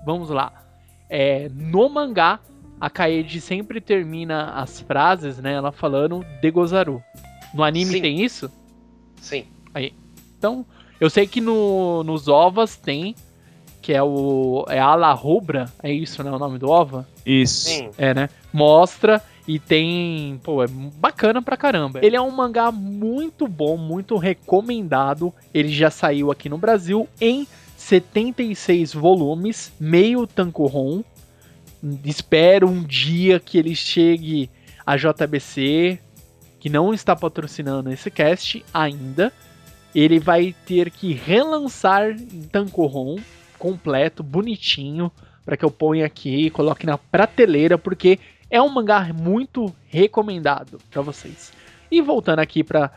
Vamos lá. É, no mangá, a Kaede sempre termina as frases, né? Ela falando de Gozaru. No anime Sim. tem isso? Sim. Então, eu sei que no, nos ovas tem, que é o. É Ala Rubra, é isso, né? O nome do ova? Isso. Sim. É, né? Mostra e tem. Pô, é bacana pra caramba. Ele é um mangá muito bom, muito recomendado. Ele já saiu aqui no Brasil em 76 volumes, meio tankohon. Espero um dia que ele chegue a JBC, que não está patrocinando esse cast ainda. Ele vai ter que relançar em tankohon completo, bonitinho, para que eu ponha aqui e coloque na prateleira, porque é um mangá muito recomendado para vocês. E voltando aqui para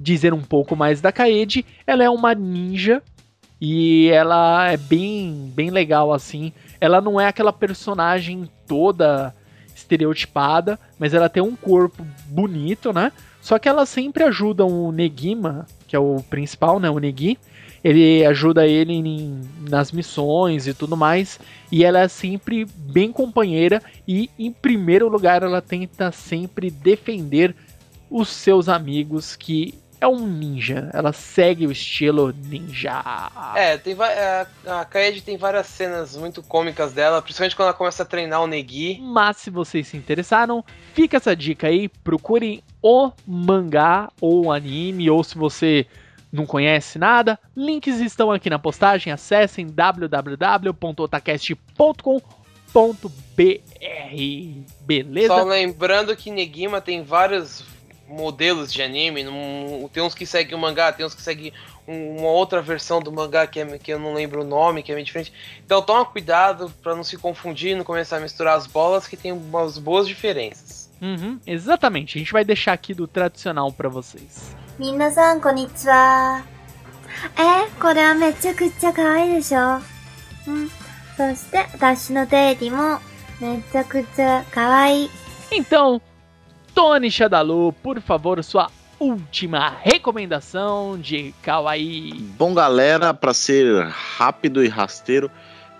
dizer um pouco mais da Kaede, ela é uma ninja e ela é bem, bem legal assim. Ela não é aquela personagem toda estereotipada, mas ela tem um corpo bonito, né? Só que ela sempre ajuda o Negima, que é o principal, né? O Negi. Ele ajuda ele em- nas missões e tudo mais. E ela é sempre bem companheira. E em primeiro lugar, ela tenta sempre defender os seus amigos, que é um ninja. Ela segue o estilo ninja. É, tem é, a Kaede tem várias cenas muito cômicas dela, principalmente quando ela começa a treinar o Negi. Mas se vocês se interessaram, fica essa dica aí. Procurem o mangá ou o anime, ou se você não conhece nada, links estão aqui na postagem. Acessem www.otacast.com.br. Beleza? Só lembrando que Negima tem vários modelos de anime. não- tem uns que seguem o mangá, tem uns que seguem um- uma outra versão do mangá que, é, que eu não lembro o nome, que é meio diferente. Então toma cuidado pra não se confundir, não começar a misturar as bolas, que tem umas boas diferenças. Uhum, exatamente. A gente vai deixar aqui do tradicional pra vocês. 皆さんこんにちは。え、これはめちゃくちゃ可愛いでしょうん。そして、私のデイリーもめちゃくちゃ可愛い。 Então, Tony Shadalu, por favor, sua última recomendação de Kawaii. Bom, galera, para ser rápido e rasteiro,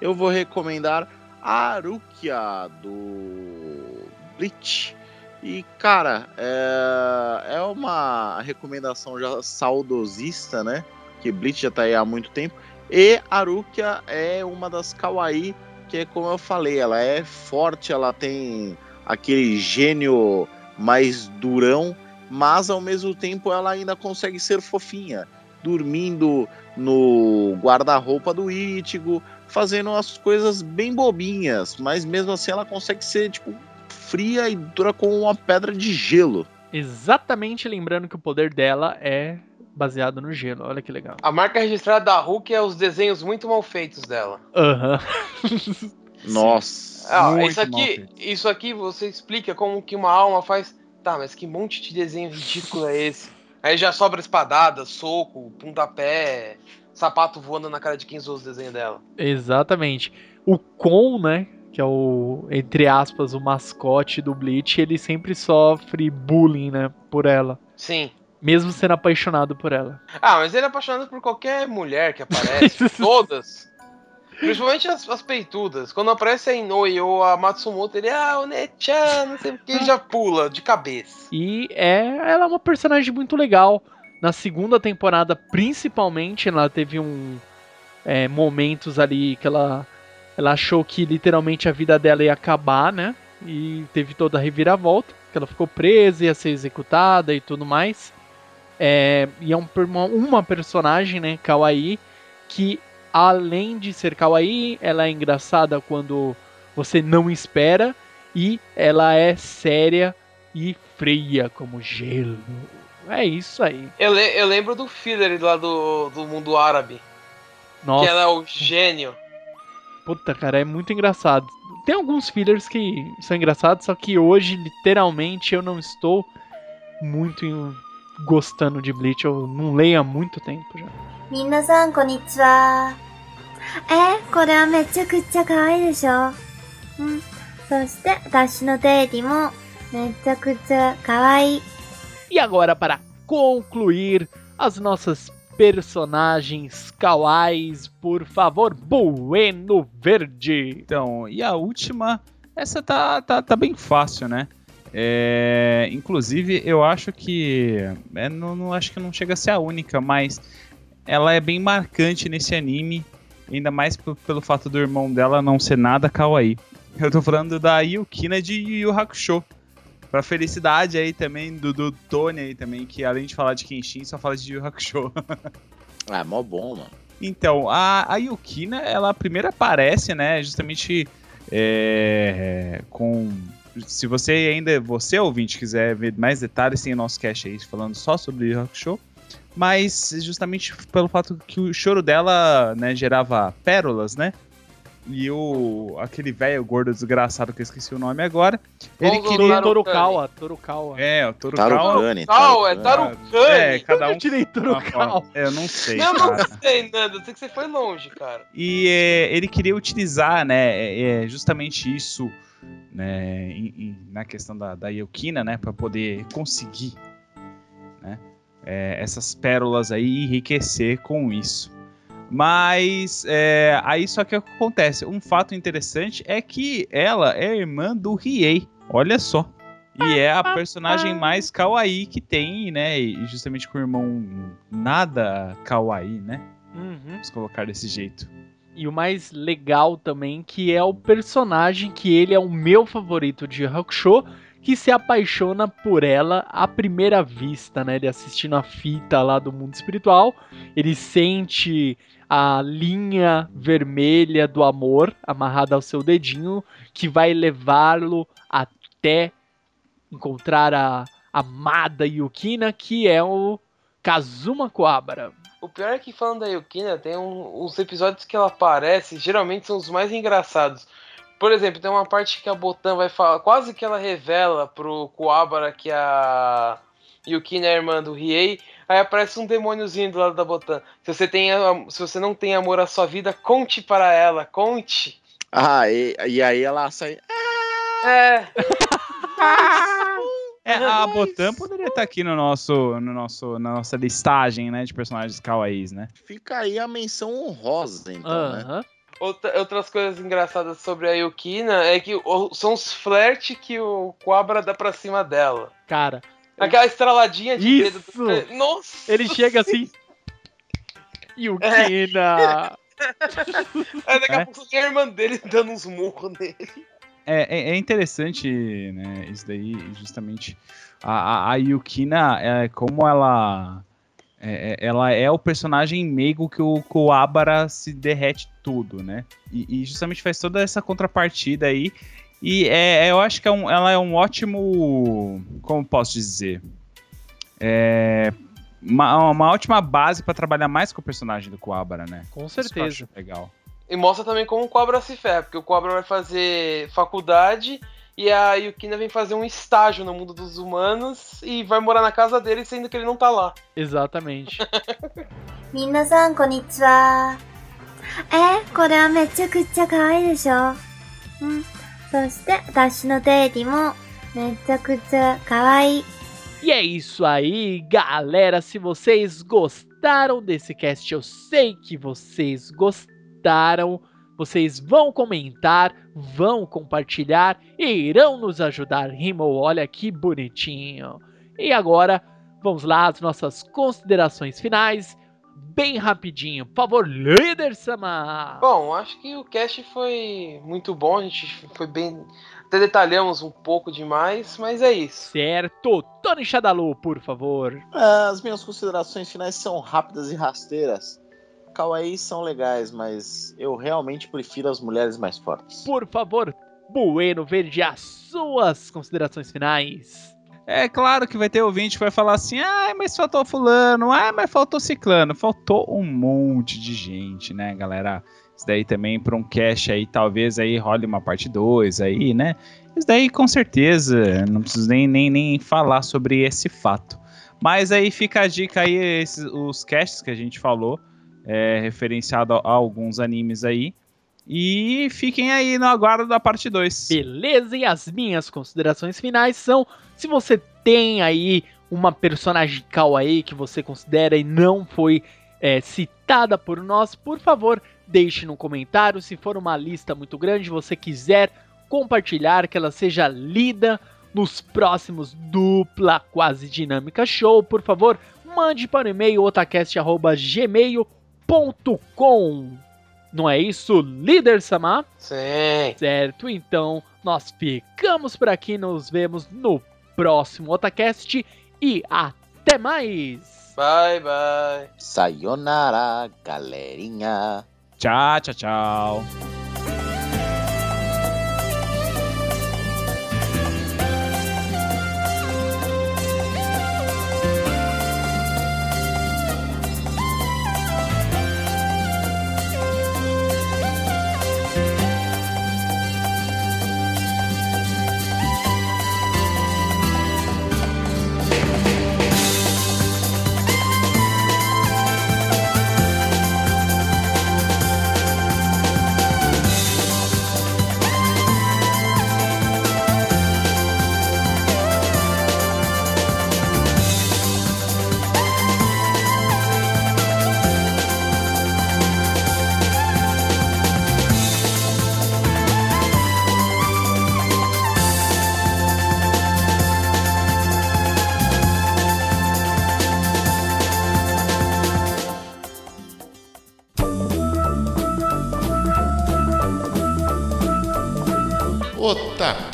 eu vou recomendar Arukia do Bleach. E, cara, é, é uma recomendação já saudosista, né? Que Bleach já tá aí há muito tempo. E Arukia é uma das kawaii que como eu falei, ela é forte, ela tem aquele gênio mais durão, mas ao mesmo tempo ela ainda consegue ser fofinha. dormindo no guarda-roupa do Ichigo, fazendo as coisas bem bobinhas, mas mesmo assim ela consegue ser, tipo, fria e dura como uma pedra de gelo. Exatamente lembrando que o poder dela é baseado no gelo. Olha que legal. A marca registrada da Hulk é os desenhos muito mal feitos dela. Aham. Nossa. Ah, isso aqui, isso aqui você explica como que uma alma faz. Tá, mas que monte de desenho ridículo é esse? Aí já sobra espadada, soco, pontapé, sapato voando na cara de quem usou os desenhos dela. Exatamente. O Kon, né? Que é o, entre aspas, o mascote do Bleach, ele sempre sofre bullying, né? Por ela. Sim. Mesmo sendo apaixonado por ela. Ah, mas ele é apaixonado por qualquer mulher que aparece. todas. Principalmente as, as peitudas. Quando aparece a Inoue ou a Matsumoto, ele, ah, o Nechan, não sei o que, já pula de cabeça. E é, ela é uma personagem muito legal. Na segunda temporada, principalmente, ela teve um é, momentos ali que ela, ela achou que literalmente a vida dela ia acabar, né? E teve toda a reviravolta, que ela ficou presa, ia ser executada e tudo mais. É, e é um uma personagem, né, Kawaii, que além de ser Kawaii, ela é engraçada quando você não espera e ela é séria e fria como gelo. É isso aí. Eu, le- eu lembro do filler lá do, do mundo árabe, Nossa, que ela é o gênio. puta, cara, é muito engraçado. Tem alguns fillers que são engraçados, só que hoje, literalmente, eu não estou muito gostando de Bleach. Eu não leio há muito tempo já. 皆さんこんにちは。え、これはめちゃくちゃ可愛いでしょうん。そして、私のデイリもめちゃくちゃ可愛い。 E agora, para concluir as nossas personagens kawais, por favor, Bueno Verde. Então, e a última, essa tá, tá, tá bem fácil, né? É, inclusive, eu acho que. É, não, não- acho que não chega a ser a única, mas ela é bem marcante nesse anime. Ainda mais pelo fato do irmão dela não ser nada kawaii. Eu tô falando da Yukina de Yu Yu Hakusho. Pra felicidade aí também do, do Tony aí também, que além de falar de Kenshin, só fala de Yu Hakusho. Ah, mó bom, mano. Então, a, a Yukina, ela primeiro aparece, né, justamente é, com... Se você ainda, você ouvinte, quiser ver mais detalhes, tem o nosso cast aí falando só sobre Yu Hakusho. Mas justamente pelo fato que o choro dela, né, gerava pérolas, né? E o aquele velho gordo desgraçado que eu esqueci o nome agora, ele Vamos queria Torukawa, Torukawa. é, o Torukawa. Tarukane. Tal, é Tarukane. É, cada um Eu tirei Torukawa. É, eu não sei. Eu não sei, Nando, eu sei que você foi longe, cara. E é, ele queria utilizar, né, é, é, justamente isso, né, em- em- na questão da, da Yukina, né, para poder conseguir, é, essas pérolas aí e enriquecer com isso. Mas é, aí só que o que acontece, um fato interessante é que ela é irmã do Riei, olha só. E é a personagem mais kawaii que tem, né, e justamente com o irmão nada kawaii, né, Uhum. vamos colocar desse jeito. E o mais legal também, que é o personagem que ele é o meu favorito de Hakusho, que se apaixona por ela à primeira vista, né? Ele assistindo a fita lá do mundo espiritual, ele sente a linha vermelha do amor amarrada ao seu dedinho, que vai levá-lo até encontrar a amada Yukina, que é o Kazuma Kuwabara. O pior é que falando da Yukina, tem um- uns episódios que ela aparece, geralmente são os mais engraçados. Por exemplo, tem uma parte que a Botan vai falar, quase que ela revela pro Kuwabara que a Yukina é irmã do Riei, aí aparece um demôniozinho do lado da Botan. Se você, tem, se você não tem amor à sua vida, conte para ela, conte. Ah, e, e aí ela sai. É, É, a Botan poderia estar aqui no nosso, no nosso, na nossa listagem, né, de personagens kawaiis, né? Fica aí a menção honrosa, então, né? Outra- outras coisas engraçadas sobre a Yukina é que são os flerte que o Kuwabara dá pra cima dela. Cara, Aquela estraladinha de dedo. Isso! do- Nossa! Ele chega assim. Yukina! Aí daqui É. a pouco tem a irmã dele dando uns murros nele. É, é, é interessante, né, isso daí, justamente. A, a, a Yukina, é, como ela É, é- ela é o personagem meigo que o Coabara se derrete tudo, né? E, e justamente faz toda essa contrapartida aí. E é, é- eu acho que é um- ela é um ótimo. Como posso dizer? É. Uma, uma ótima base pra trabalhar mais com o personagem do Coabara, né? Com certeza. legal. E mostra também como o Cobra se ferra, porque o Cobra vai fazer faculdade e a Yukina vem fazer um estágio no mundo dos humanos e vai morar na casa dele, sendo que ele não tá lá. Exatamente. 皆さんこんにちは。え、これはめちゃくちゃ可愛いでしょうん。そして、私のデイリもめちゃくちゃ可愛い。 E é isso aí, galera. Se vocês gostaram desse cast, eu sei que vocês gostaram. Vocês vão comentar, vão compartilhar e irão nos ajudar. Rimou, olha que bonitinho. E agora, vamos lá, as nossas considerações finais. Bem rapidinho, por favor, líder Sama. Bom, acho que o cast foi muito bom, a gente foi bem. Até detalhamos um pouco demais, mas é isso. Certo, Tony Shadalu, por favor. As minhas considerações finais são rápidas e rasteiras. Kawaii são legais, mas eu realmente prefiro as mulheres mais fortes. Por favor, Bueno Verde, as suas considerações finais. É claro que vai ter ouvinte que vai falar assim: ah, mas faltou fulano, ah, mas faltou ciclano. Faltou um monte de gente, né, galera? Isso daí também para um cast aí, talvez aí role uma parte 2 aí, né? Isso daí com certeza, não preciso nem, nem, nem falar sobre esse fato. Mas aí fica a dica aí, esses, os casts que a gente falou, é, referenciado a, a alguns animes aí. E fiquem aí no aguardo da parte 2. Beleza, e as minhas considerações finais são: se você tem aí uma personagem kawaii que você considera e não foi é, citada por nós, por favor, deixe no comentário. Se for uma lista muito grande, você quiser compartilhar, que ela seja lida nos próximos dupla quase dinâmica show, por favor, mande para o e-mail otacast@gmail.com. Não é isso, líder Samar? Sim. Certo, então nós ficamos por aqui, nos vemos no próximo Otacast e até mais! Bye, bye. Sayonara, galerinha. Tchau, tchau, tchau.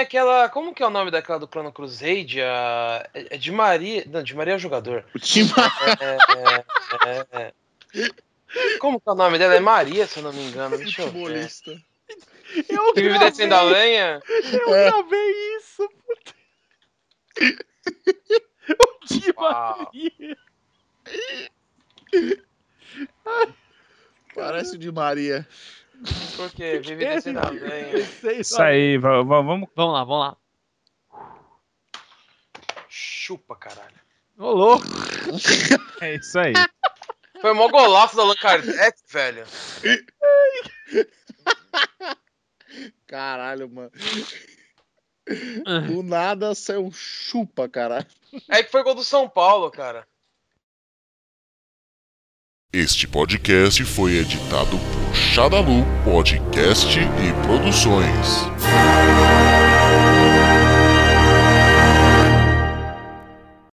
Aquela. Como que é o nome daquela do Chrono Crusade? A, é de Maria. Não, de Maria é o jogador. O time É, é, é, é. Como que é o nome dela? É Maria, se eu não me engano. Deixa eu ver. eu Que vive descendo a lenha? eu É. gravei isso, puta. o Di Uau. Maria. Parece o de Maria. Por quê? Vive a lenha. Isso aí, va- va- vamos. Vamos lá, vamos lá. Chupa, caralho. Ô, louco. É isso aí. Foi o maior golaço da Allan Kardec, velho. Caralho, mano. Ah. Do nada saiu um chupa, caralho. É que foi gol do São Paulo, cara. Este podcast foi editado por Shadalu Podcast e Produções.